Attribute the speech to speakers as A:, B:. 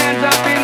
A: hands up in